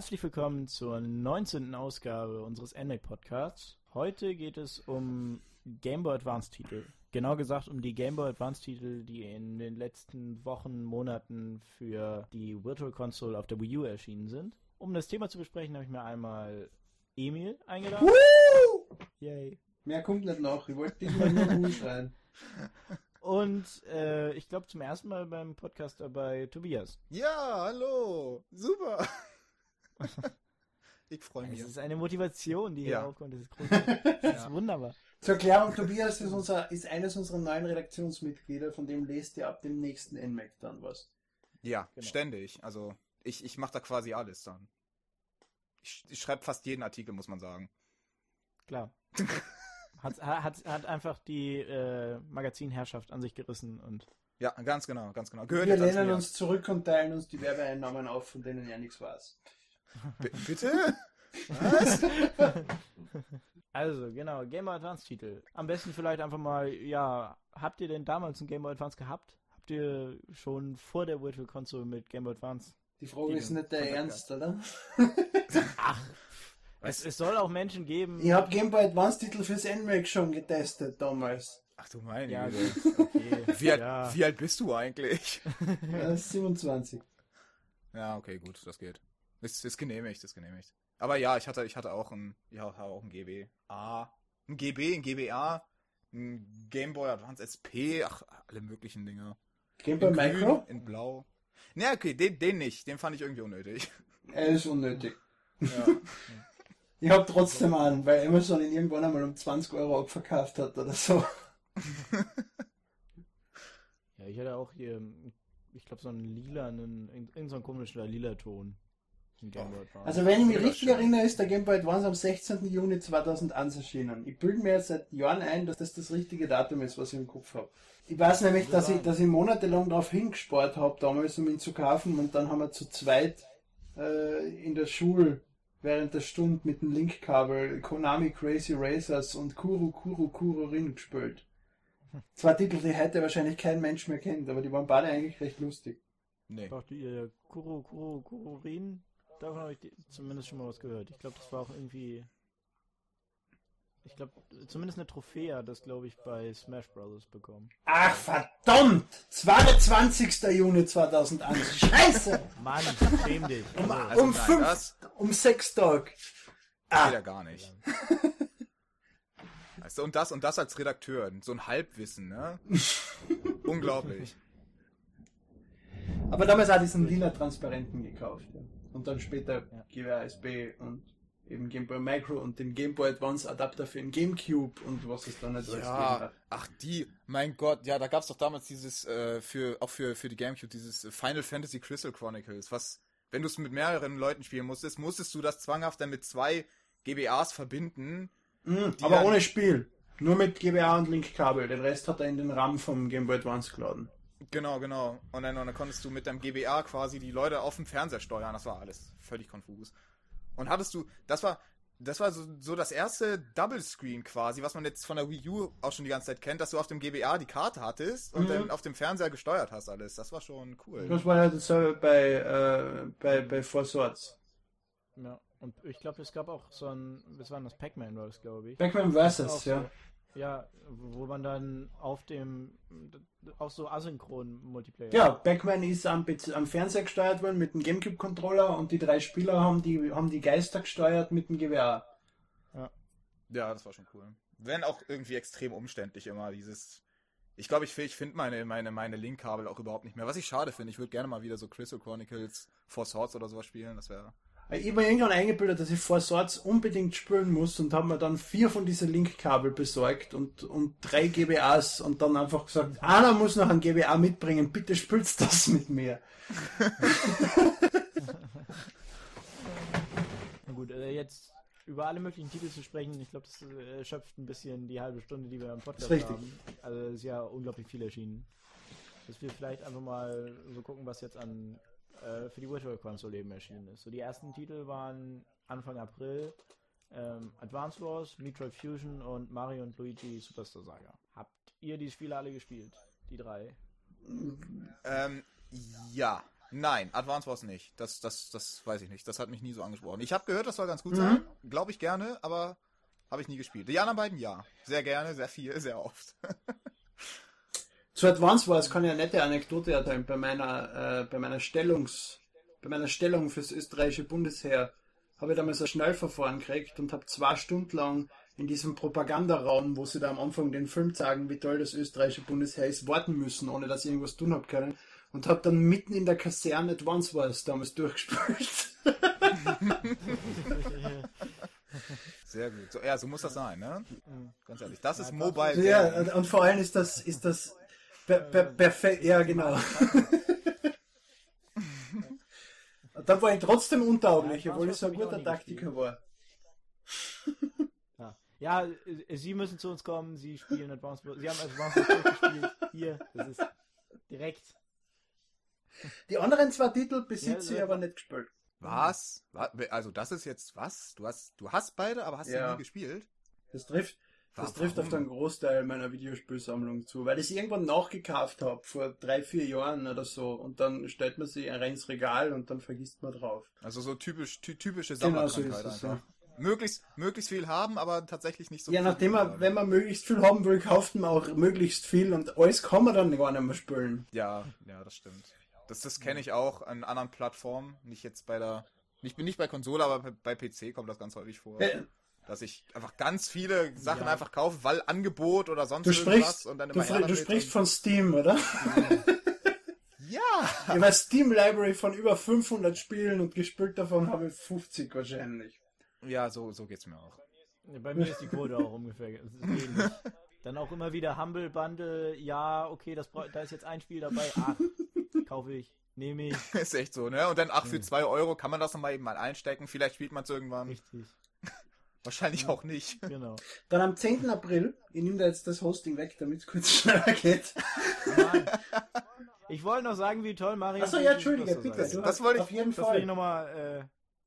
Herzlich willkommen zur 19. Ausgabe unseres NMAC Podcasts. Heute geht es um Game Boy Advance Titel. Genau gesagt um die Game Boy Advance Titel, die in den letzten Wochen, Monaten für die Virtual Console auf der Wii U erschienen sind. Um das Thema zu besprechen, habe ich mir einmal Emil eingeladen. Woo! Yay. Mehr kommt nicht noch. Ich wollte diesmal nur Ruhe schreien. Und äh, ich glaube zum ersten Mal beim Podcast dabei Tobias. Ja, hallo. Super. ich freue mich. Es ist eine Motivation, die hier Ja. aufkommt. Das ist großartig. Das ist Ja. wunderbar. Zur Erklärung, Tobias ist, unser, ist eines unserer neuen Redaktionsmitglieder, von dem lest ihr ab dem nächsten NMAC dann was. Ja, Genau. ständig. Also ich, ich mache da quasi alles dann. Ich, ich schreibe fast jeden Artikel, muss man sagen. Klar. hat, hat, hat einfach die äh, Magazinherrschaft an sich gerissen und Ja, ganz genau, ganz genau. Gehört Wir lehnen uns zurück und teilen uns die Werbeeinnahmen auf, von denen ja nichts weiß. B bitte? Was? also genau, Game Boy Advance Titel. Am besten vielleicht einfach mal, ja, habt ihr denn damals einen Game Boy Advance gehabt? Habt ihr schon vor der Virtual Console mit Game Boy Advance? Die Frage ist nicht der Ernst, oder? Ach, es, es soll auch Menschen geben. Ich habe Game Boy Advance Titel fürs NMAC schon getestet damals. Ach du meine Ja, okay. Wie, alt, ja. wie alt bist du eigentlich? Äh, 27. Ja, okay, gut, das geht. Ist, ist genehmigt, ist genehmigt. Aber ja, ich hatte, ich hatte auch ein, ja, auch ein GBA, ein GB, ein GBA, ein Game Boy Advance SP, ach, alle möglichen Dinge. Game Boy Micro? in blau. Ne, okay, den, den nicht, den fand ich irgendwie unnötig. Er ist unnötig. Ja. Ich hab trotzdem an, weil Amazon ihn irgendwann einmal um 20 Euro abverkauft hat oder so. Ja, ich hatte auch hier, ich glaube, so einen lilanen, irgendeinen so einen komischen lila Ton. Also wenn ich mich richtig erinnere, ist der Game Boy Advance am 16. Juni 2001 erschienen. Ich bilde mir jetzt seit Jahren ein, dass das das richtige Datum ist, was ich im Kopf habe. Ich weiß nämlich, dass ich, dass ich monatelang darauf hingespart habe, damals, um ihn zu kaufen, und dann haben wir zu zweit äh, in der Schule während der Stunde mit dem Linkkabel Konami Crazy Racers und Kuru Kuru Kuru Rin gespielt. Zwei Titel, die heute wahrscheinlich kein Mensch mehr kennt, aber die waren beide eigentlich recht lustig. Nee. Doch, die äh, Kuro, Kuro, Kurorin, davon habe ich zumindest schon mal was gehört. Ich glaube, das war auch irgendwie. Ich glaube, zumindest eine Trophäe hat das, glaube ich, bei Smash Brothers bekommen. Ach verdammt! 22. Juni 2001. Scheiße! Mann, schäm dich. Um, Also um fünf, das um sechs Tag. geht Ah, ja gar nicht. Weißt du, und das und das als Redakteur, so ein Halbwissen, ne? Unglaublich. aber damals auch diesen lila Transparenten gekauft. Ja. Und dann später Ja. GWA SB und eben Game Boy Micro und den Game Boy Advance Adapter für den Gamecube und was es dann nicht alles Ja, hat. ach die, mein Gott, ja, da gab's doch damals dieses, äh, für, auch für, für die Gamecube, dieses Final Fantasy Crystal Chronicles, was, wenn du es mit mehreren Leuten spielen musstest, musstest du das zwanghaft dann mit zwei GBAs verbinden. Mhm, die aber ohne Spiel. Nur mit GBA und Linkkabel. Den Rest hat er in den RAM vom Game Boy Advance geladen. Genau, genau. Und dann, und dann konntest du mit deinem GBA quasi die Leute auf dem Fernseher steuern. Das war alles völlig konfus. Und hattest du, das war, das war so, so das erste Double Screen quasi, was man jetzt von der Wii U auch schon die ganze Zeit kennt, dass du auf dem GBA die Karte hattest und Mhm. dann auf dem Fernseher gesteuert hast alles. Das war schon cool. Das war ja dasselbe bei, äh, bei, bei Four Swords. Ja, und ich glaube, es gab auch so ein, was war denn das? Pac-Man war das, glaube ich. Pac-Man Auch Vs, so. Ja. Ja, wo man dann auf dem, auch so asynchron Multiplayer. Ja, Pac-Man ist am, am Fernseher gesteuert worden mit dem Gamecube-Controller und die drei Spieler haben die, haben die Geister gesteuert mit dem GWA. Ja, das war schon cool. Wenn auch irgendwie extrem umständlich immer dieses. Ich glaube, ich, ich finde meine, meine, meine Linkkabel auch überhaupt nicht mehr. Was ich schade finde, ich würde gerne mal wieder so Crystal Chronicles, Four Swords oder sowas spielen. Das wäre. Ich habe mir irgendwann eingebildet, dass ich Four Swords unbedingt spielen muss und habe mir dann vier von diesen Linkkabel besorgt und, und drei GBAs und dann einfach gesagt, einer muss noch ein GBA mitbringen, bitte spielst das mit mir. Na gut, äh, jetzt über alle möglichen Titel zu sprechen, ich glaube, das äh, erschöpft ein bisschen die halbe Stunde, die wir im Podcast richtig. haben. Also es ist ja unglaublich viel erschienen. Dass wir vielleicht einfach mal so gucken, was jetzt an äh, für die Virtual Console eben erschienen ist. So die ersten Titel waren Anfang April ähm, Advance Wars, Metroid Fusion und Mario und Luigi Superstar Saga. Habt ihr die Spiele alle gespielt? Die drei? Ähm, ja. Nein, Advance Wars nicht. Das, das, das weiß ich nicht. Das hat mich nie so angesprochen. Ich habe gehört, das soll ganz gut Mhm. sein. Glaube ich gerne, aber habe ich nie gespielt. Die anderen beiden ja. Sehr gerne, sehr viel, sehr oft. Zu Advance Wars kann ich eine nette Anekdote erzählen. Bei meiner, äh, bei meiner Stellungs, bei meiner Stellung fürs österreichische Bundesheer habe ich damals ein Schnellverfahren gekriegt und habe zwei Stunden lang in diesem Propagandaraum, wo sie da am Anfang den Film sagen, wie toll das österreichische Bundesheer ist, warten müssen, ohne dass ich irgendwas tun habe können. Und habe dann mitten in der Kaserne Advance Wars damals durchgespielt. Sehr gut. So, ja, so muss das sein, ne? Ganz ehrlich. Das ist Mobile ja, und vor allem ist das, ist das per, per, perfekt, ja genau. Dann war ich trotzdem untauglich, Ja, obwohl ich so ein guter ich Taktiker war. Ja, ja äh, Sie müssen zu uns kommen, Sie spielen Advanced Wars. Sie haben Advanced Wars durchgespielt. Hier, das ist direkt. Die anderen zwei Titel Ja, besitze ich ja. aber nicht gespielt. Was? Wa- Also das ist jetzt was? Du hast, du hast beide, aber hast Ja. sie nie gespielt? Das trifft, das trifft auf den Großteil meiner Videospielsammlung zu, weil ich sie irgendwann nachgekauft habe, vor drei, vier Jahren oder so, und dann stellt man sie rein ins Regal und dann vergisst man drauf. Also so typisch, ty typische Genau so Sammlerkrankheit ist es, einfach. Möglichst, möglichst viel haben, aber tatsächlich nicht so ja, viel nachdem man, haben. wenn man möglichst viel haben will, kauft man auch möglichst viel und alles kann man dann gar nicht mehr spielen. Ja, ja, das stimmt. Das, das kenne ich auch an anderen Plattformen. Nicht jetzt bei der. Ich bin nicht bei Konsole, aber bei- bei PC kommt das ganz häufig vor. Dass ich einfach ganz viele Sachen Ja. einfach kaufe, weil Angebot oder sonst Du irgendwas sprichst, und dann du, immer du will sprichst von Steam, oder? Ja! Ich habe eine Steam Library von über 500 Spielen und gespielt davon habe ich 50 wahrscheinlich. Ja, so, so geht's mir auch. Bei mir ist die Quote auch ungefähr. Es ist ähnlich. Dann auch immer wieder Humble Bundle. Ja, okay, das, da ist jetzt ein Spiel dabei. Ach, kaufe ich, nehme ich. Ist echt so, ne? Und dann, ach, für Mhm. 2 Euro kann man das nochmal eben mal einstecken. Vielleicht spielt man es irgendwann. Richtig, Wahrscheinlich auch nicht. genau. Dann am 10. April, ich nehme da jetzt das Hosting weg, damit es kurz schneller geht. Mann. Ich wollte noch sagen, wie toll Mario. Achso, ja, Entschuldige, bitte. Das hast wollte ich- auf jeden Das will ich Fall. nochmal. Äh,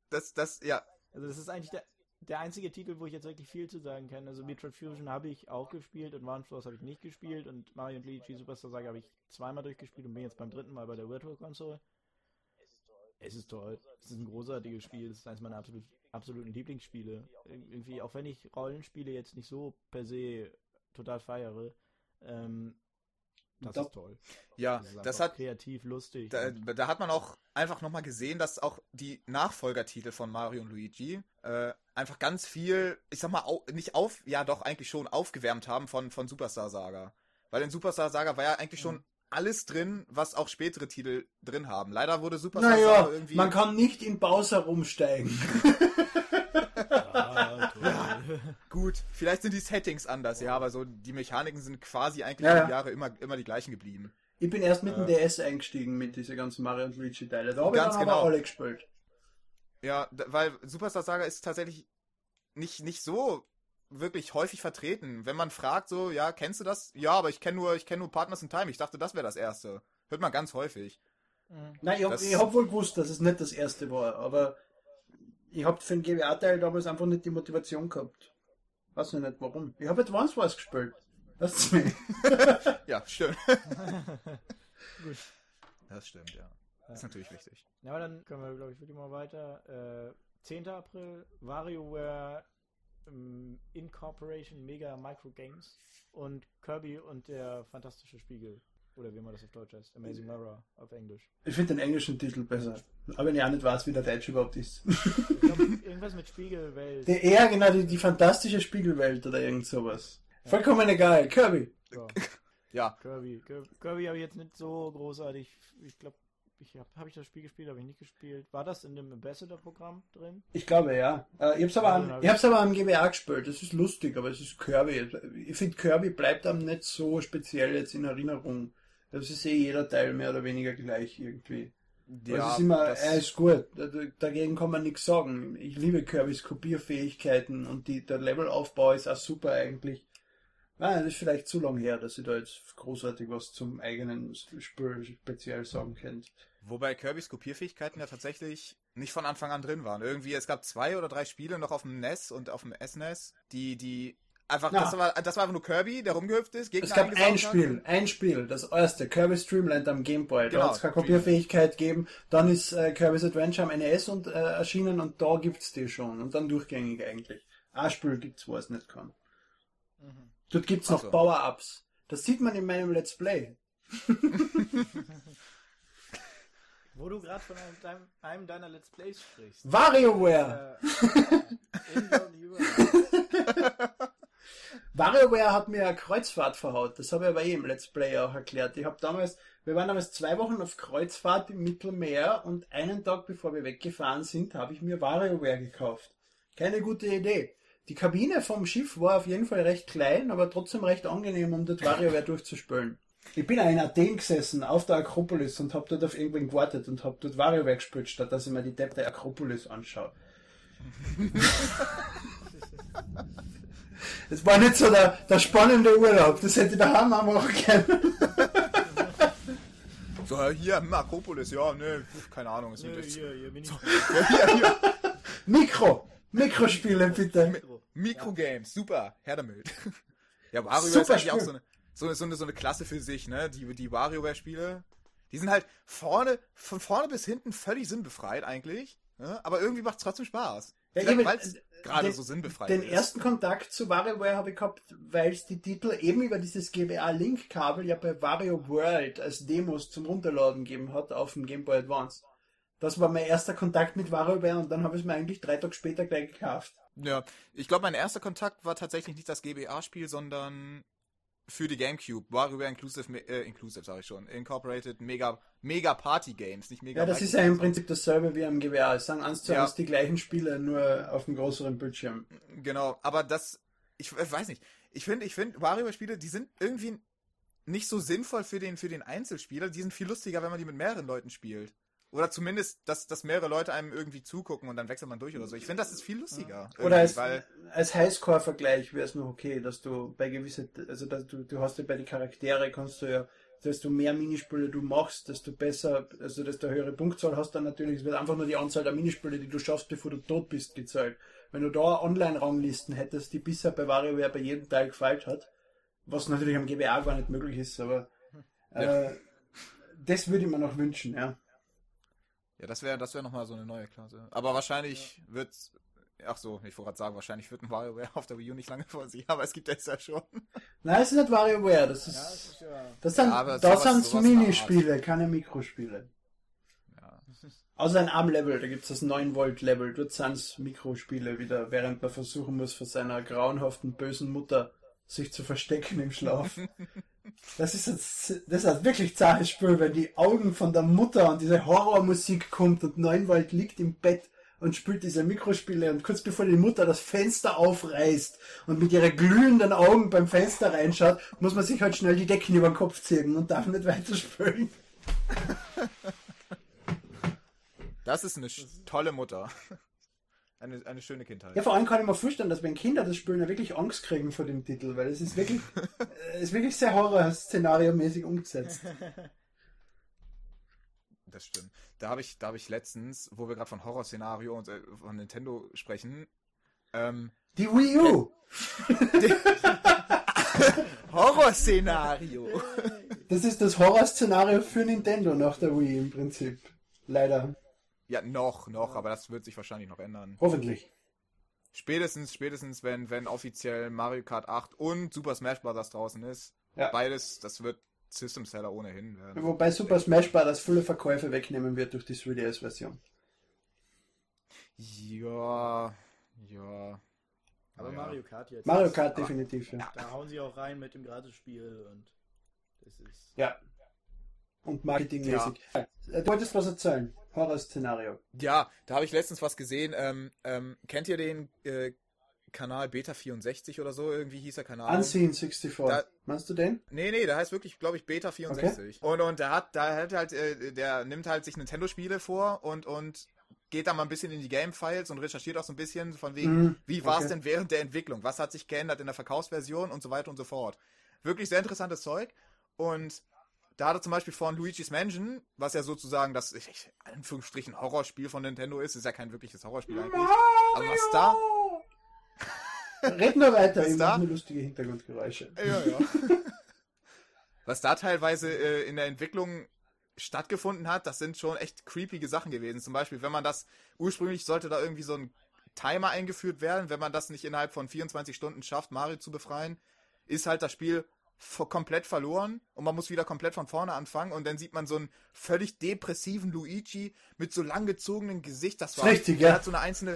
Das, das, ja. also, das ist eigentlich der, der einzige Titel, wo ich jetzt wirklich viel zu sagen kann. Also, Metroid Fusion habe ich auch gespielt und One Force habe ich nicht gespielt und Mario und Luigi Superstar Saga habe ich zweimal durchgespielt und bin jetzt beim dritten Mal bei der Virtual Console. Es ist toll. Es ist ein großartiges Spiel. Es ist eines meiner absolut, absoluten Lieblingsspiele. Ir- Irgendwie, auch wenn ich Rollenspiele jetzt nicht so per se total feiere, ähm, das Da- ist toll. Ja, Das das hat, kreativ, lustig. da, da hat man auch einfach nochmal gesehen, dass auch die Nachfolgertitel von Mario und Luigi äh, einfach ganz viel, ich sag mal, au, nicht auf, ja doch, eigentlich schon aufgewärmt haben von, von Superstar Saga. Weil in Superstar Saga war ja eigentlich schon alles drin, was auch spätere Titel drin haben. Leider wurde Superstar Naja, Saga irgendwie. man kann nicht in Bowser rumsteigen. Toll. Gut, vielleicht sind die Settings anders, ja, aber so die Mechaniken sind quasi eigentlich Ja, ja. Jahre immer, immer die gleichen geblieben. Ich bin erst mit dem Äh. DS eingestiegen mit diesen ganzen Mario und Luigi Teile. Da habe ich dann genau. aber alle gespielt. Ja, weil Superstar Saga ist tatsächlich nicht, nicht so wirklich häufig vertreten. Wenn man fragt, so, ja, kennst du das? Ja, aber ich kenne nur, ich kenne nur Partners in Time. Ich dachte, das wäre das erste. Hört man ganz häufig. Mhm. Nein, ich habe hab wohl gewusst, dass es nicht das erste war, aber ich habe für den GBA-Teil damals einfach nicht die Motivation gehabt. Weiß ich nicht warum. Ich habe Advance Wars gespielt. Das ist mir. Ja, stimmt. Gut. Das stimmt, ja. Das ist natürlich wichtig. Ja, aber dann können wir, glaube ich, wirklich mal weiter. Äh, 10. April, WarioWare Incorporation Mega Micro Games und Kirby und der fantastische Spiegel. Oder wie man das auf Deutsch heißt. Amazing Mirror auf Englisch. Ich finde den englischen Titel besser. Aber wenn ich auch nicht weiß, wie der Deutsch überhaupt ist. Ich glaub, irgendwas mit Spiegelwelt. Der eher genau die, die fantastische Spiegelwelt oder irgend sowas. Vollkommen egal. Kirby. So, Ja, Kirby. Kirby, Kirby habe ich jetzt nicht so großartig. Ich glaube, ich habe hab ich das Spiel gespielt, habe ich nicht gespielt. War das in dem Ambassador-Programm drin? Ich glaube ja. Äh, ich hab's aber, Ja, am, dann hab ich hab's aber am GBA gespielt. Das ist lustig, aber es ist Kirby. Ich finde Kirby bleibt einem nicht so speziell jetzt in Erinnerung. Das ist eh jeder Teil mehr oder weniger gleich irgendwie. Ja, es ist immer, das- er ist gut. Da- da- Dagegen kann man nichts sagen. Ich liebe Kirbys Kopierfähigkeiten und die, der Levelaufbau ist auch super eigentlich. Ah, das ist vielleicht zu lang her, dass ich da jetzt großartig was zum eigenen Spiel speziell sagen könnte. Wobei Kirbys Kopierfähigkeiten ja tatsächlich nicht von Anfang an drin waren. Irgendwie, es gab zwei oder drei Spiele noch auf dem NES und auf dem SNES, die, die Einfach, Na. das, war, das war einfach nur Kirby, der rumgehüpft ist, Gegner Es gab ein hat. Spiel, ein Spiel, das erste, Kirby Streamland am Game Boy. Da Genau, hat es keine Kopierfähigkeit gegeben. Dann ist äh, Kirby's Adventure am NES und, äh, erschienen und da gibt's die schon. Und dann durchgängig eigentlich. Ein Spiel gibt's, wo es nicht kann. Dort gibt's noch so. Power-Ups. Das sieht man in meinem Let's Play. Wo du gerade von einem, deinem, einem deiner Let's Plays sprichst. WarioWare! Äh, WarioWare hat mir eine Kreuzfahrt verhaut. Das habe ich aber eh im Let's Play auch erklärt. Ich habe damals, wir waren damals zwei Wochen auf Kreuzfahrt im Mittelmeer und einen Tag bevor wir weggefahren sind, habe ich mir WarioWare gekauft. Keine gute Idee. Die Kabine vom Schiff war auf jeden Fall recht klein, aber trotzdem recht angenehm, um dort WarioWare durchzuspülen. Ich bin auch in Athen gesessen, auf der Akropolis und habe dort auf irgendwen gewartet und habe dort WarioWare gespielt, statt dass ich mir die Depp der Akropolis anschaue. Das war nicht so der, der spannende Urlaub, das hätte ich daheim auch machen können. So, äh, hier, hm, Akropolis, ja, ne, keine Ahnung, ist mir Hier, nichts. hier, hier, Mini Ja, hier, hier. Mikro! Mikrospiele bitte. Mikrogames, super, her damit. Ja, WarioWare ist eigentlich auch so eine, so, so, eine, so eine Klasse für sich, ne? Die, die WarioWare-Spiele, die sind halt vorne, von vorne bis hinten völlig sinnbefreit eigentlich, ne? aber irgendwie macht es trotzdem Spaß. Ja, eben, weil es äh, gerade den- so sinnbefreit Den ist. ersten Kontakt zu WarioWare habe ich gehabt, weil es die Titel eben über dieses GBA-Link-Kabel ja bei Wario World als Demos zum Runterladen gegeben hat auf dem Game Boy Advance. Das war mein erster Kontakt mit WarioWare und dann habe ich es mir eigentlich drei Tage später gleich gekauft. Ja, ich glaube, mein erster Kontakt war tatsächlich nicht das GBA-Spiel, sondern für die GameCube. WarioWare Inclusive, äh, Inclusive sage ich schon, Incorporated Mega, Mega Party Games, nicht Mega Ja, das Micro- ist ja im Prinzip dasselbe wie am GBA. Es sind eins zu Ja. eins die gleichen Spiele, nur auf einem größeren Bildschirm. Genau, aber das, ich äh, weiß nicht. Ich finde, ich finde, WarioWare-Spiele, die sind irgendwie nicht so sinnvoll für den, für den Einzelspieler. Die sind viel lustiger, wenn man die mit mehreren Leuten spielt. Oder zumindest, dass, dass mehrere Leute einem irgendwie zugucken und dann wechselt man durch oder so. Ich finde, das ist viel lustiger. Oder als, weil, als Highscore-Vergleich wäre es noch okay, dass du bei gewissen, also dass du, du hast ja bei den Charaktere kannst du ja, desto mehr Minispiele du machst, desto besser, also desto höhere Punktzahl hast du dann natürlich. Es wird einfach nur die Anzahl der Minispiele, die du schaffst, bevor du tot bist, gezählt. Wenn du da Online-Ranglisten hättest, die bisher bei WarioWare bei jedem Teil gefeilt hat, was natürlich am GBA gar nicht möglich ist, aber äh, das würde ich mir noch wünschen, ja. Ja, das wäre, das wäre nochmal so eine neue Klasse. Aber wahrscheinlich wird's, ach so, ich wollte gerade sagen, wahrscheinlich wird ein WarioWare auf der Wii U nicht lange vor sich, aber es gibt es ja schon. Nein, es ist nicht WarioWare, das Ja, ist, das ist ja. das sind, Ja, aber da sowas- sind Minispiele, keine Mikrospiele. Ja. Außer ein Arm-Level, da gibt es das 9-Volt-Level. Dort sind es Mikrospiele wieder, während man versuchen muss, vor seiner grauenhaften, bösen Mutter sich zu verstecken im Schlaf. Das ist jetzt, das ist wirklich zahes Spiel, wenn die Augen von der Mutter und diese Horrormusik kommt und 9 Volt liegt im Bett und spielt diese Mikrospiele und kurz bevor die Mutter das Fenster aufreißt und mit ihren glühenden Augen beim Fenster reinschaut, muss man sich halt schnell die Decken über den Kopf ziehen und darf nicht weiterspielen. Das ist eine tolle Mutter. Eine, eine schöne Kindheit. Ja, vor allem kann ich mir vorstellen, dass wenn Kinder das spielen, ja wirklich Angst kriegen vor dem Titel, weil es ist wirklich, äh, ist wirklich sehr Horror-Szenario-mäßig umgesetzt. Das stimmt. Da habe ich, da habe ich letztens, wo wir gerade von Horrorszenario und äh, von Nintendo sprechen, ähm, Die Wii U! Horrorszenario. Das ist das Horror-Szenario für Nintendo nach der Wii im Prinzip. Leider. Ja, noch, noch, aber das wird sich wahrscheinlich noch ändern. Hoffentlich. Spätestens, spätestens, wenn, wenn offiziell Mario Kart 8 und Super Smash Bros. draußen ist. Ja. Beides, das wird System Seller ohnehin werden. Wobei Super Smash Bros. viele Verkäufe wegnehmen wird durch die 3DS-Version. Ja, ja. Aber Ja. Mario Kart jetzt. Mario ist- Kart definitiv, ja. Da hauen sie auch rein mit dem Gratisspiel und das ist. Ja. Und marketingmäßig. Ja. Du wolltest was erzählen. Horror-Szenario. Ja, da habe ich letztens was gesehen. Ähm, ähm, kennt ihr den äh, Kanal Beta 64 oder so? Irgendwie hieß der Kanal. Unseen 64. Da- Meinst du den? Nee, nee, der heißt wirklich, glaube ich, Beta 64. Und, und der hat, da hat halt, äh, der nimmt halt sich Nintendo-Spiele vor und, und geht da mal ein bisschen in die Game-Files und recherchiert auch so ein bisschen von wegen, Mhm, wie war es okay. denn während der Entwicklung? Was hat sich geändert in der Verkaufsversion und so weiter und so fort. Wirklich sehr interessantes Zeug. Und da hat er zum Beispiel von Luigi's Mansion, was ja sozusagen das, ich, ich, in Anführungsstrichen, Horrorspiel von Nintendo ist, ist ja kein wirkliches Horrorspiel eigentlich. Aber was da, Red nur weiter, ich da? nur lustige Hintergrundgeräusche. Ja, ja. Was da teilweise äh, in der Entwicklung stattgefunden hat, das sind schon echt creepige Sachen gewesen. Zum Beispiel, wenn man das, ursprünglich sollte da irgendwie so ein Timer eingeführt werden, wenn man das nicht innerhalb von 24 Stunden schafft, Mario zu befreien, ist halt das Spiel komplett verloren und man muss wieder komplett von vorne anfangen und dann sieht man so einen völlig depressiven Luigi mit so langgezogenen Gesicht. Das war Richtig, ja. hat so eine einzelne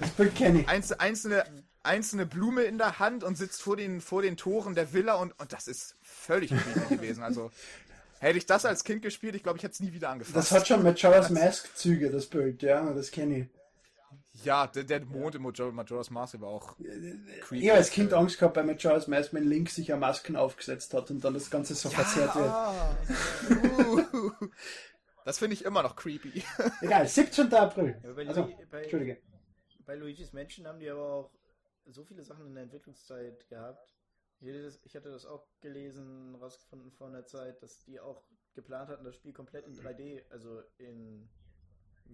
einzelne, einzelne, einzelne Blume in der Hand und sitzt vor den, vor den Toren der Villa und, und das ist völlig gewesen. Also hätte ich das als Kind gespielt, ich glaube, ich hätte es nie wieder angefasst. Das hat schon Majora's Mask Züge, das Bild, ja, das kenne ich. Ja, der, der Mond im Major- Majora's Mask war auch creepy. Ich habe als Kind Angst gehabt bei Majora's Mask, wenn Link sich ja Masken aufgesetzt hat und dann das Ganze so verzerrt wird. Ah. Uh. Das finde ich immer noch creepy. Egal, 17. April. Ja, bei, Also, Lu- bei, Entschuldige. bei Luigi's Menschen haben die aber auch so viele Sachen in der Entwicklungszeit gehabt. Ich hatte, das, ich hatte das auch gelesen, rausgefunden vor einer Zeit, dass die auch geplant hatten, das Spiel komplett in 3D, also in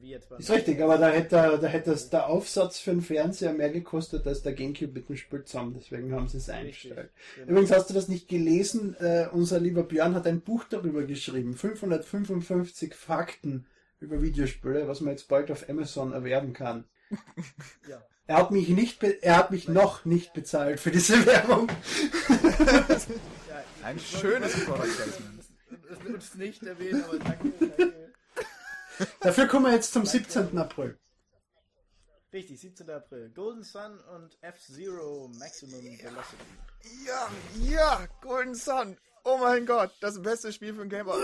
wie jetzt Ist richtig, aber da hätte, da hätte es der Aufsatz für den Fernseher mehr gekostet als der Gamecube mit dem Spiel zusammen. Deswegen haben sie es eingestellt. Genau. Übrigens hast du das nicht gelesen. Äh, unser lieber Björn hat ein Buch darüber geschrieben. 555 Fakten über Videospiele, was man jetzt bald auf Amazon erwerben kann. Ja. Er hat mich nicht, be er hat mich noch nicht bezahlt für diese Werbung. Ja, Ein schönes Product Placement. Es wird uns nicht erwähnen, aber danke. danke. Dafür kommen wir jetzt zum 17. April. Richtig, 17. April. Golden Sun und F-Zero Maximum Velocity. Ja, ja, Golden Sun. Oh mein Gott, das beste Spiel für ein Game Boy.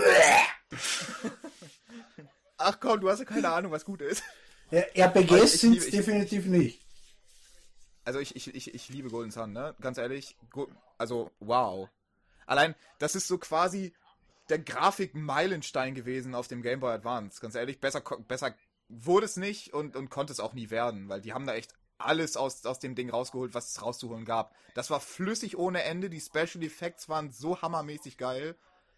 Ach komm, du hast ja keine Ahnung, was gut ist. Ja, RPGs sind es definitiv nicht. Also ich, ich, ich, ich liebe Golden Sun, ne? Ganz ehrlich. Go also, wow. Allein, das ist so quasi der Grafik-Meilenstein gewesen auf dem Game Boy Advance. Ganz ehrlich, besser, besser wurde es nicht und, und konnte es auch nie werden, weil die haben da echt alles aus, aus dem Ding rausgeholt, was es rauszuholen gab. Das war flüssig ohne Ende, die Special Effects waren so hammermäßig geil.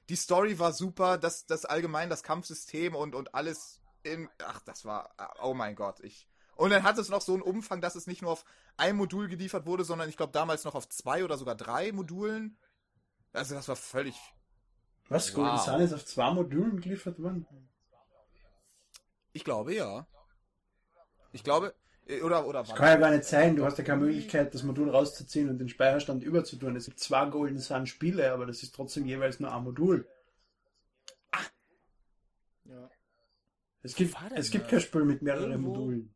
Die Story war super, das, das allgemein, das Kampfsystem und, und alles in, ach, das war, oh mein Gott, ich, und dann hat es noch so einen Umfang, dass es nicht nur auf ein Modul geliefert wurde, sondern ich glaube damals noch auf zwei oder sogar drei Modulen. Also das war völlig. Was? Golden Wow. Sun ist auf zwei Modulen geliefert worden? Ich glaube ja. Ich glaube. äh, Oder, oder Das kann ja gar nicht sein. Du hast ja keine Möglichkeit, das Modul rauszuziehen und den Speicherstand überzutun. Es gibt zwei Golden Sun Spiele, aber das ist trotzdem jeweils nur ein Modul. Ja. Es gibt, es gibt kein Spiel mit mehreren Irgendwo? Modulen.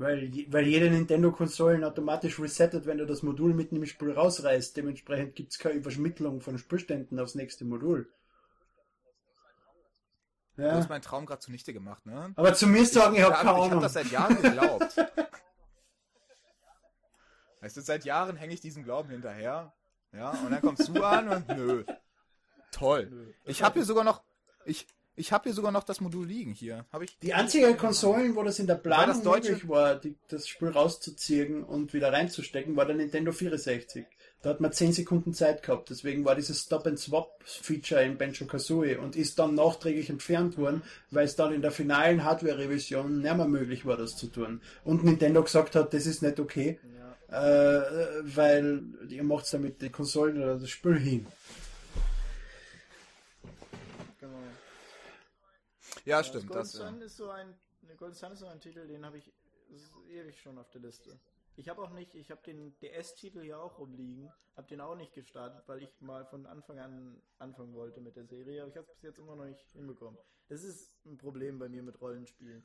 Weil, weil jede Nintendo-Konsolen automatisch resettet, wenn du das Modul mitten im Spiel rausreißt. Dementsprechend gibt es keine Überschmittlung von Spielständen aufs nächste Modul. Du Ja. hast meinen Traum gerade zunichte gemacht, ne? Aber zu mir sagen, ich habe hab- keine ich habe Ahnung. das seit Jahren geglaubt. weißt du, seit Jahren hänge ich diesem Glauben hinterher. Ja, und dann kommst du an und nö. Toll. Ich habe hier sogar noch. Ich, ich habe hier sogar noch das Modul liegen hier. Habe ich. Die einzigen Konsolen, wo das in der Planung das deutsche- möglich war, die, das Spiel rauszuziehen und wieder reinzustecken, war der Nintendo 64. Da hat man 10 Sekunden Zeit gehabt. Deswegen war dieses Stop-and-Swap-Feature in Banjo-Kazooie und ist dann nachträglich entfernt worden, weil es dann in der finalen Hardware-Revision nicht mehr möglich war, das zu tun. Und Nintendo gesagt hat, das ist nicht okay, ja. äh, weil ihr macht damit die Konsolen oder das Spiel hin. Genau. Ja, Das stimmt. Golden Das, Sun äh, ist so ein Golden Sun ist so ein Titel, den habe ich ewig schon auf der Liste. Ich habe auch nicht, ich habe den DS-Titel ja auch rumliegen, habe den auch nicht gestartet, weil ich mal von Anfang an anfangen wollte mit der Serie, aber ich habe es bis jetzt immer noch nicht hinbekommen. Das ist ein Problem bei mir mit Rollenspielen.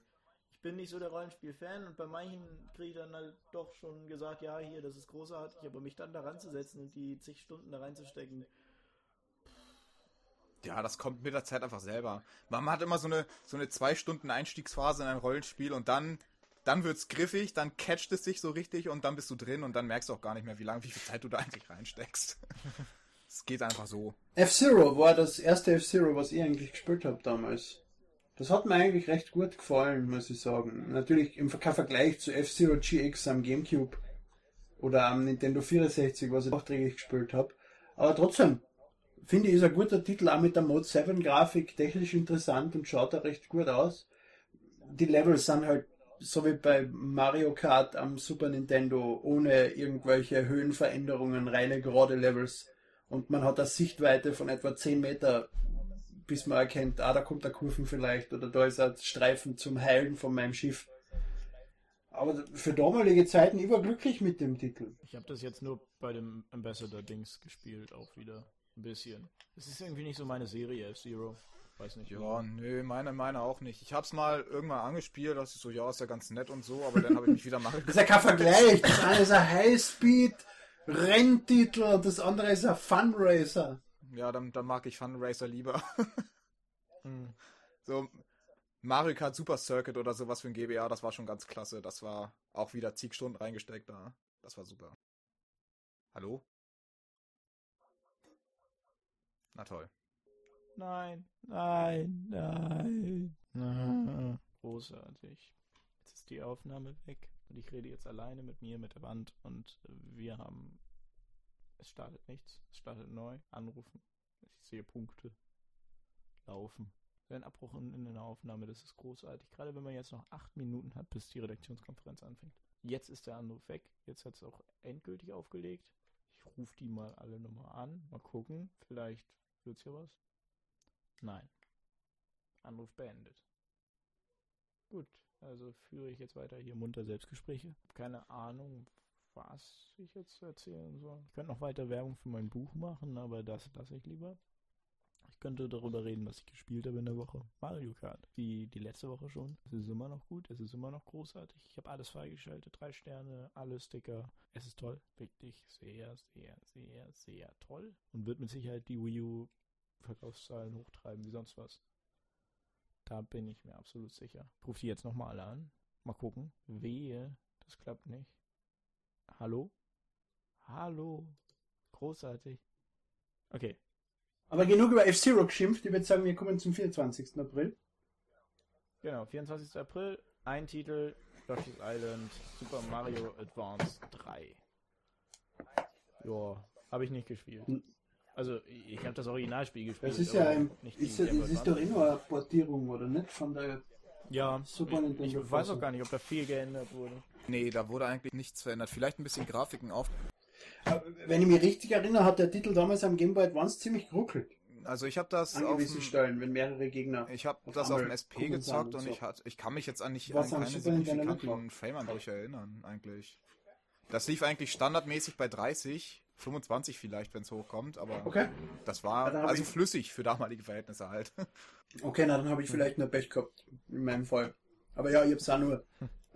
Ich bin nicht so der Rollenspiel-Fan und bei manchen kriege ich dann halt doch schon gesagt, ja, hier, das ist großartig, aber mich dann da ranzusetzen und die zig Stunden da reinzustecken, ja, das kommt mit der Zeit einfach selber. Man hat immer so eine, so eine zwei Stunden Einstiegsphase in ein Rollenspiel und dann, dann wird's griffig, dann catcht es sich so richtig und dann bist du drin und dann merkst du auch gar nicht mehr, wie lange, wie viel Zeit du da eigentlich reinsteckst. Es geht einfach so. F-Zero war das erste F-Zero, was ich eigentlich gespielt habe damals. Das hat mir eigentlich recht gut gefallen, muss ich sagen. Natürlich im Vergleich zu F-Zero GX am Gamecube oder am Nintendo 64, was ich nachträglich gespielt habe. Aber trotzdem, finde ich, ist ein guter Titel, auch mit der Mode 7 Grafik, technisch interessant und schaut auch recht gut aus. Die Levels sind halt so wie bei Mario Kart am Super Nintendo, ohne irgendwelche Höhenveränderungen, reine gerade Levels. Und man hat eine Sichtweite von etwa 10 Meter, bis man erkennt, ah, da kommt der Kurven vielleicht, oder da ist ein Streifen zum Heilen von meinem Schiff. Aber für damalige Zeiten, ich war glücklich mit dem Titel. Ich habe das jetzt nur bei dem Ambassador-Dings gespielt, auch wieder. Ein bisschen. Es ist irgendwie nicht so meine Serie, F-Zero. Weiß nicht. Ja, nö, meine, meine auch nicht. Ich hab's mal irgendwann angespielt, das ist so, ja, ist ja ganz nett und so, aber dann habe ich mich wieder mal. Das ist ja kein Vergleich. Das eine ist ein Highspeed-Renntitel und das andere ist ein Funracer. Ja, dann, dann mag ich Funracer lieber. hm. So, Mario Kart Super Circuit oder sowas für ein GBA, das war schon ganz klasse. Das war auch wieder zig Stunden reingesteckt da. Das war super. Hallo? Na toll. Nein, nein, nein. Ah, großartig. Jetzt ist die Aufnahme weg und ich rede jetzt alleine mit mir, mit der Wand und wir haben. Es startet nichts. Es startet neu. Anrufen. Ich sehe Punkte. Laufen. Ein Abbruch in, in einer Aufnahme, das ist großartig. Gerade wenn man jetzt noch acht Minuten hat, bis die Redaktionskonferenz anfängt. Jetzt ist der Anruf weg. Jetzt hat es auch endgültig aufgelegt. Ich rufe die mal alle nochmal an. Mal gucken. Vielleicht wird's ja was. Nein. Anruf beendet. Gut, also führe ich jetzt weiter hier munter Selbstgespräche. Keine Ahnung, was ich jetzt erzählen soll. Ich könnte noch weiter Werbung für mein Buch machen, aber das lasse ich lieber. Ich könnte darüber reden, was ich gespielt habe in der Woche. Mario Kart. Die, die letzte Woche schon. Es ist immer noch gut. Es ist immer noch großartig. Ich habe alles freigeschaltet. Drei Sterne, alle Sticker. Es ist toll. Wirklich sehr, sehr, sehr, sehr toll. Und wird mit Sicherheit die Wii U Verkaufszahlen hochtreiben wie sonst was. Da bin ich mir absolut sicher. Ich rufe die jetzt nochmal alle an. Mal gucken. Wehe, das klappt nicht. Hallo? Hallo? Großartig. Okay, aber genug über F-Zero geschimpft. Ich würde sagen, wir kommen zum 24. April. Genau, 24. April. Ein Titel: Yoshi's Island Super Mario Advance 3. Ja, habe ich nicht gespielt. Hm. Also, ich habe das Originalspiel gespielt. Das ist ja ein. Ist, das ist doch immer eine Portierung, oder nicht? Von der ja, Super Nintendo. Ich, ich weiß auch gar nicht, ob da viel geändert wurde. Nee, da wurde eigentlich nichts verändert. Vielleicht ein bisschen Grafiken auf. Wenn ich mich richtig erinnere, hat der Titel damals am Game Boy Advance ziemlich geruckelt. Also ich habe das an gewissen Stellen, wenn mehrere Gegner. Ich habe das auf dem SP gezockt und, so. ich hat, ich kann mich jetzt an nicht an keine signifikanten Frame-Anbrüche erinnern eigentlich. Das lief eigentlich standardmäßig bei 30, 25 vielleicht, wenn es hochkommt, aber okay. das war ja, also flüssig für damalige Verhältnisse halt. Okay, na dann habe ich vielleicht nur Pech gehabt in meinem Fall. Aber ja, ich es auch nur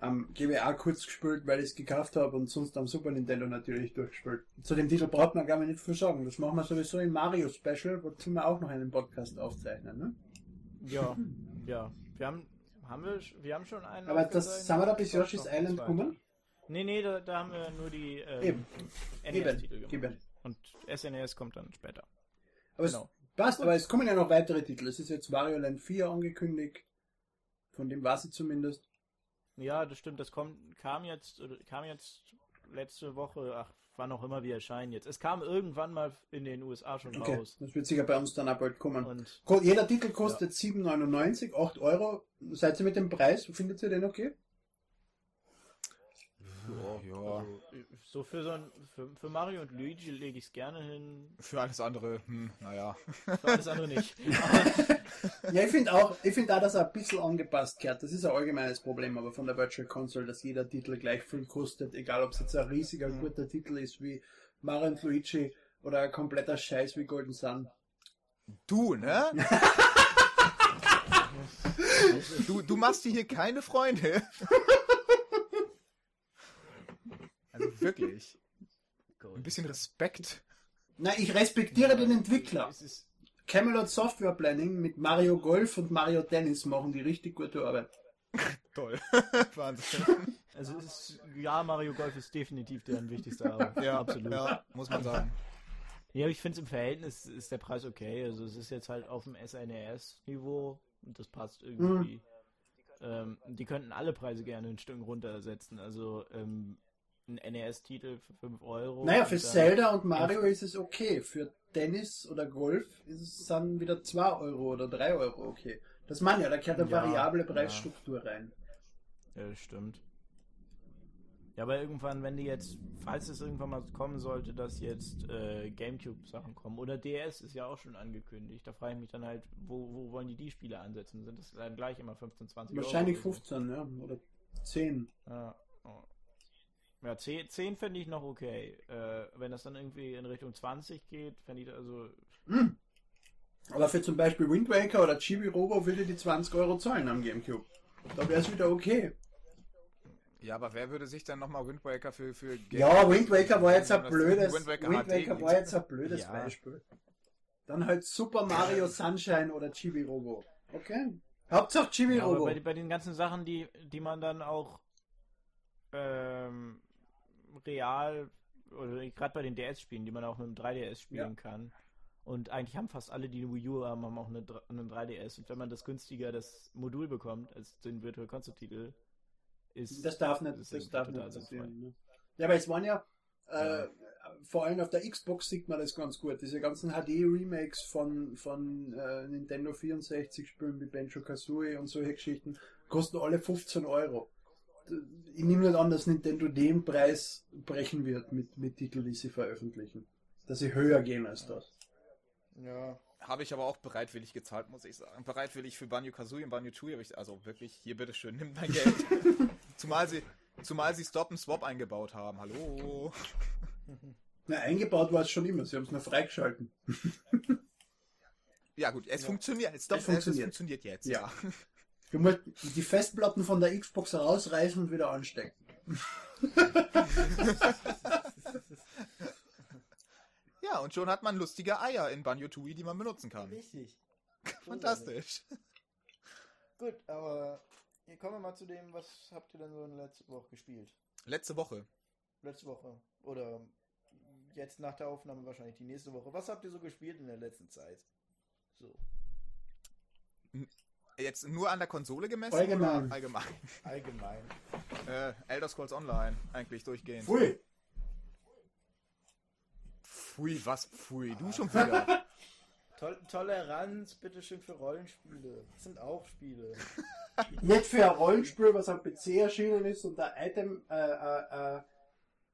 am GBA kurz gespielt, weil ich es gekauft habe und sonst am Super Nintendo natürlich durchgespielt. Zu dem Titel braucht man gar nicht viel sagen. Das machen wir sowieso im Mario Special, wozu wir auch noch einen Podcast aufzeichnen, ne? Ja, ja. Wir haben, haben wir, wir haben schon einen. Aber das, sind wir da bis Yoshi's Island gekommen? Nee, nee, da, da, haben wir nur die ähm, NES-Titel gemacht. Und SNES kommt dann später. Aber genau. es passt, aber es kommen ja noch weitere Titel. Es ist jetzt Wario Land 4 angekündigt. Von dem weiß ich zumindest. Ja, das stimmt. Das kommt, kam jetzt, kam jetzt letzte Woche, ach, wann auch immer wir erscheinen jetzt. Es kam irgendwann mal in den USA schon okay. raus. Das wird sicher bei uns dann auch bald kommen. Und, Jeder Titel kostet ja. 7,99, 8 Euro. Seid ihr mit dem Preis? Findet ihr den okay? Ja, ja. Also, so für so ein, für, für Mario und Luigi lege ich es gerne hin. Für alles andere, hm, naja. Für alles andere nicht. ja, ich finde auch, ich finde auch, dass er ein bisschen angepasst gehört. Das ist ein allgemeines Problem, aber von der Virtual Console, dass jeder Titel gleich viel kostet, egal ob es jetzt ein riesiger, mhm. guter Titel ist wie Mario und Luigi oder ein kompletter Scheiß wie Golden Sun. Du, ne? du, du machst dir hier keine Freunde. Also wirklich. Ein bisschen Respekt. Na, ich respektiere ja, den Entwickler. Camelot Software Planning mit Mario Golf und Mario Tennis machen die richtig gute Arbeit. Toll. Wahnsinn. Also ist, ja, Mario Golf ist definitiv deren wichtigste Arbeit. Ja, absolut. Ja, muss man sagen. Ja, ich finde es im Verhältnis ist der Preis okay. Also es ist jetzt halt auf dem SNES-Niveau und das passt irgendwie. Mhm. Ähm, die könnten alle Preise gerne ein Stück runtersetzen. Also ähm, ein NES-Titel für 5 Euro. Naja, für Zelda und Mario ist es okay. Für Tennis oder Golf ist es dann wieder 2 Euro oder 3 Euro okay. Das meine ja, da gehört eine ja, variable Preisstruktur ja. rein. Ja, das stimmt. Ja, aber irgendwann, wenn die jetzt, falls es irgendwann mal kommen sollte, dass jetzt äh, Gamecube-Sachen kommen oder DS ist ja auch schon angekündigt, da frage ich mich dann halt, wo, wo wollen die die Spiele ansetzen? Sind das dann gleich immer 15, 20 Wahrscheinlich Euro? oder 15, ja. Oder 10. So? Ja, oh. Ja 10, 10 fände ich noch okay. Äh, wenn das dann irgendwie in Richtung 20 geht, fände ich also. Hm. Aber für zum Beispiel Wind Waker oder Chibi Robo würde die 20 Euro zahlen am Gamecube. Da wäre es wieder okay. Ja, aber wer würde sich dann nochmal Wind Waker für, für Geld- Ja, Wind Waker war jetzt ein blödes, Wind Waker, Wind Waker gibt. war jetzt ein blödes Ja. Beispiel. Dann halt Super Mario Sunshine oder Chibi Robo. Okay. Hauptsache Chibi Ja, aber Robo. bei, bei den ganzen Sachen, die, die man dann auch ähm, real, oder gerade bei den DS-Spielen, die man auch mit dem 3DS spielen kann. Und eigentlich haben fast alle, die eine Wii U haben, haben auch eine, einen 3DS. Und wenn man das günstiger das Modul bekommt, als den Virtual Console-Titel, ist. Das darf nicht, ist das darf nicht passieren. Ne? Ja, aber es waren ja, äh, vor allem auf der Xbox sieht man das ganz gut. Diese ganzen HD-Remakes von, von äh, Nintendo 64 Spielen wie Banjo Kazooie und solche Geschichten kosten alle 15 Euro. Ich nehme nicht an, dass Nintendo den Preis brechen wird mit, mit Titeln, die sie veröffentlichen. Dass sie höher gehen als das. Ja. Habe ich aber auch bereitwillig gezahlt, muss ich sagen. Bereitwillig für Banjo Kazooie und Banjo Tooie habe ich, also wirklich, hier bitteschön, nimm mein Geld. zumal sie, zumal sie Stop and Swap eingebaut haben. Hallo. Na, eingebaut war es schon immer. Sie haben es nur freigeschalten. Ja gut, es funktioniert. Stop, Es funktioniert. Es funktioniert jetzt, Ja. ja. Du musst die Festplatten von der Xbox rausreißen und wieder anstecken. Ja, und schon hat man lustige Eier in Banjo Tooie, die man benutzen kann. Richtig. Fantastisch. Gut, aber hier kommen wir mal zu dem, was habt ihr denn so in der letzten Woche gespielt? Letzte Woche. Letzte Woche. Oder jetzt nach der Aufnahme wahrscheinlich die nächste Woche. Was habt ihr so gespielt in der letzten Zeit? So, Jetzt nur an der Konsole gemessen Allgemein. oder allgemein? allgemein. Äh, Elder Scrolls Online, eigentlich durchgehend. Pfui! Pfui, was? Pfui, du schon wieder. Tol Toleranz, bitteschön für Rollenspiele. Das sind auch Spiele. Nicht für ein Rollenspiel, was am PC erschienen ist und eine Item, äh, äh, äh,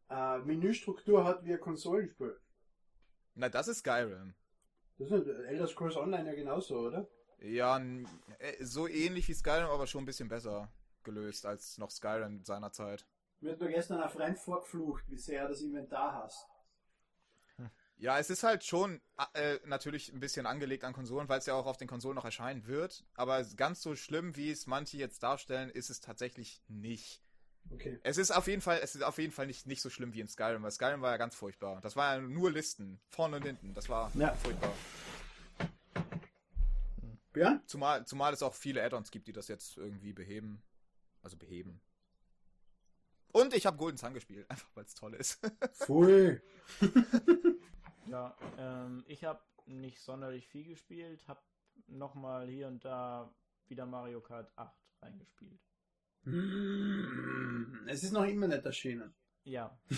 äh, Menüstruktur hat wie ein Konsolenspiel. Na, das ist Skyrim. Das ist Elder Scrolls Online ja genauso, oder? Ja, äh, so ähnlich wie Skyrim, aber schon ein bisschen besser gelöst als noch Skyrim seinerzeit. Mir hat nur gestern ein Freund vorgeflucht, wie sehr das Inventar hasst. Ja, es ist halt schon äh, natürlich ein bisschen angelegt an Konsolen, weil es ja auch auf den Konsolen noch erscheinen wird. Aber ganz so schlimm, wie es manche jetzt darstellen, ist es tatsächlich nicht. Okay. Es ist auf jeden Fall, es ist auf jeden Fall nicht, nicht so schlimm wie in Skyrim, weil Skyrim war ja ganz furchtbar. Das war ja nur Listen, vorne und hinten. Das war Ja. furchtbar. Björn? Zumal, zumal es auch viele Add-ons gibt, die das jetzt irgendwie beheben. Also beheben. Und ich habe Golden Sun gespielt, einfach weil es toll ist. Pfui! Ja, ähm, ich habe nicht sonderlich viel gespielt, habe nochmal hier und da wieder Mario Kart 8 reingespielt. Mm, Es ist noch immer nicht erschienen. Ja.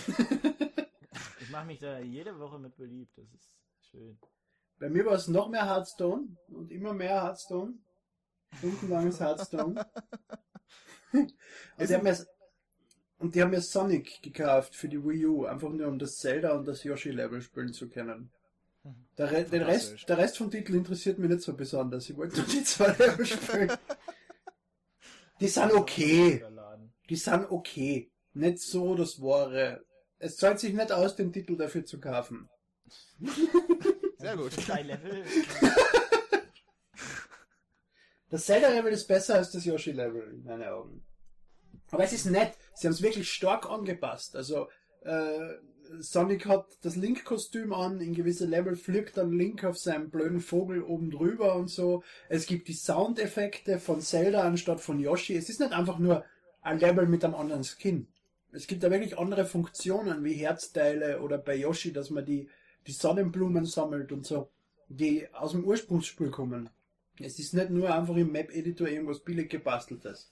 ich mache mich da jede Woche mit beliebt, das ist schön. Bei mir war es noch mehr Hearthstone und immer mehr Hearthstone. Stundenlanges Hearthstone. und, die haben mir, und die haben mir Sonic gekauft für die Wii U, einfach nur um das Zelda und das Yoshi-Level spielen zu können. Der, Re den. Rest, der Rest vom Titel interessiert mich nicht so besonders. Ich wollte nur die zwei Level spielen. Die sind okay. Die sind okay. Nicht so das Wahre. Es zahlt sich nicht aus, den Titel dafür zu kaufen. Sehr gut. Drei Level. Das Zelda-Level ist besser als das Yoshi-Level, in meinen Augen. Aber es ist nett. Sie haben es wirklich stark angepasst. Also, äh, Sonic hat das Link-Kostüm an, in gewisse Level fliegt dann Link auf seinem blöden Vogel oben drüber und so. Es gibt die Soundeffekte von Zelda anstatt von Yoshi. Es ist nicht einfach nur ein Level mit einem anderen Skin. Es gibt da wirklich andere Funktionen, wie Herzteile oder bei Yoshi, dass man die, die Sonnenblumen sammelt und so, die aus dem Ursprungsspiel kommen. Es ist nicht nur einfach im Map-Editor irgendwas billig gebasteltes.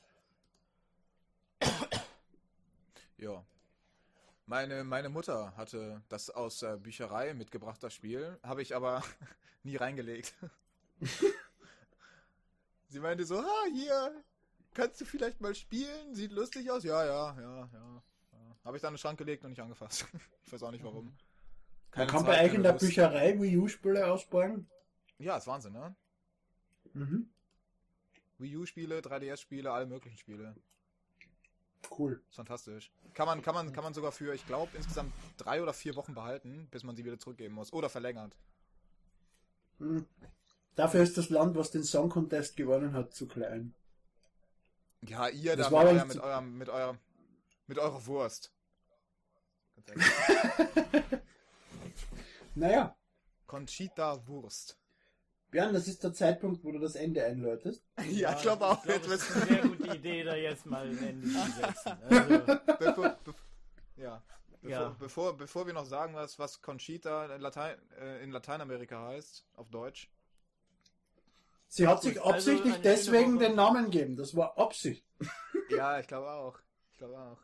Ja. Meine, meine Mutter hatte das aus der Bücherei mitgebracht, das Spiel, habe ich aber nie reingelegt. Sie meinte so, ah, hier, kannst du vielleicht mal spielen? Sieht lustig aus? Ja, ja, ja, ja. ja. Habe ich da in den Schrank gelegt und nicht angefasst. ich weiß auch nicht warum. Man Keine kann bei euch in der Lust. Bücherei Wii U-Spiele ausborgen. Ja, ist Wahnsinn, ne? Mhm. Wii U-Spiele, 3DS-Spiele, alle möglichen Spiele. Cool. Ist fantastisch. Kann man, kann man, kann man sogar für, ich glaube, insgesamt drei oder vier Wochen behalten, bis man sie wieder zurückgeben muss. Oder verlängert. Mhm. Dafür ist das Land, was den Song Contest gewonnen hat, zu klein. Ja, ihr Das da war mit, euer, mit, eurem, mit, eurer, mit eurer Wurst. Naja, Conchita Wurst. Björn, das ist der Zeitpunkt, wo du das Ende einläutest. Ja, ich glaube auch. Ich glaube, jetzt es ist eine sehr gute Idee, da jetzt mal ein Ende zu setzen. Also, bevor, be ja. Bevor, Ja. Bevor, bevor wir noch sagen, was, was Conchita in, Latein, äh, in Lateinamerika heißt, auf Deutsch. Sie hat sich also absichtlich schöne deswegen den Namen gegeben. Das war Absicht. Ja, ich glaube auch. Ich glaube auch.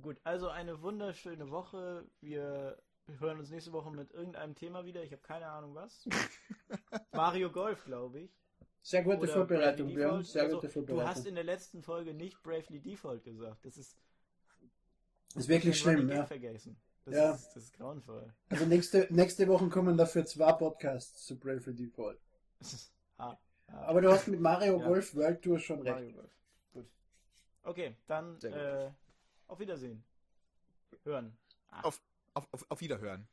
gut, also eine wunderschöne Woche. Wir hören uns nächste Woche mit irgendeinem Thema wieder. Ich habe keine Ahnung was. Mario Golf, glaube ich. Sehr gute Oder Vorbereitung, Björn. Default. Sehr Also, gute Du Vorbereitung. hast in der letzten Folge nicht Bravely Default gesagt. Das ist ist wirklich schlimm, ja. vergessen. Das, Ja. ist, das ist grauenvoll. Also nächste, nächste Woche kommen dafür zwei Podcasts zu Bravely Default. ah, ah. Aber du hast mit Mario Ja. Golf World Tour schon recht. Mario Golf. Gut. Okay, dann äh, auf Wiedersehen. Hören. Ah. Auf, auf, auf, auf Wiederhören.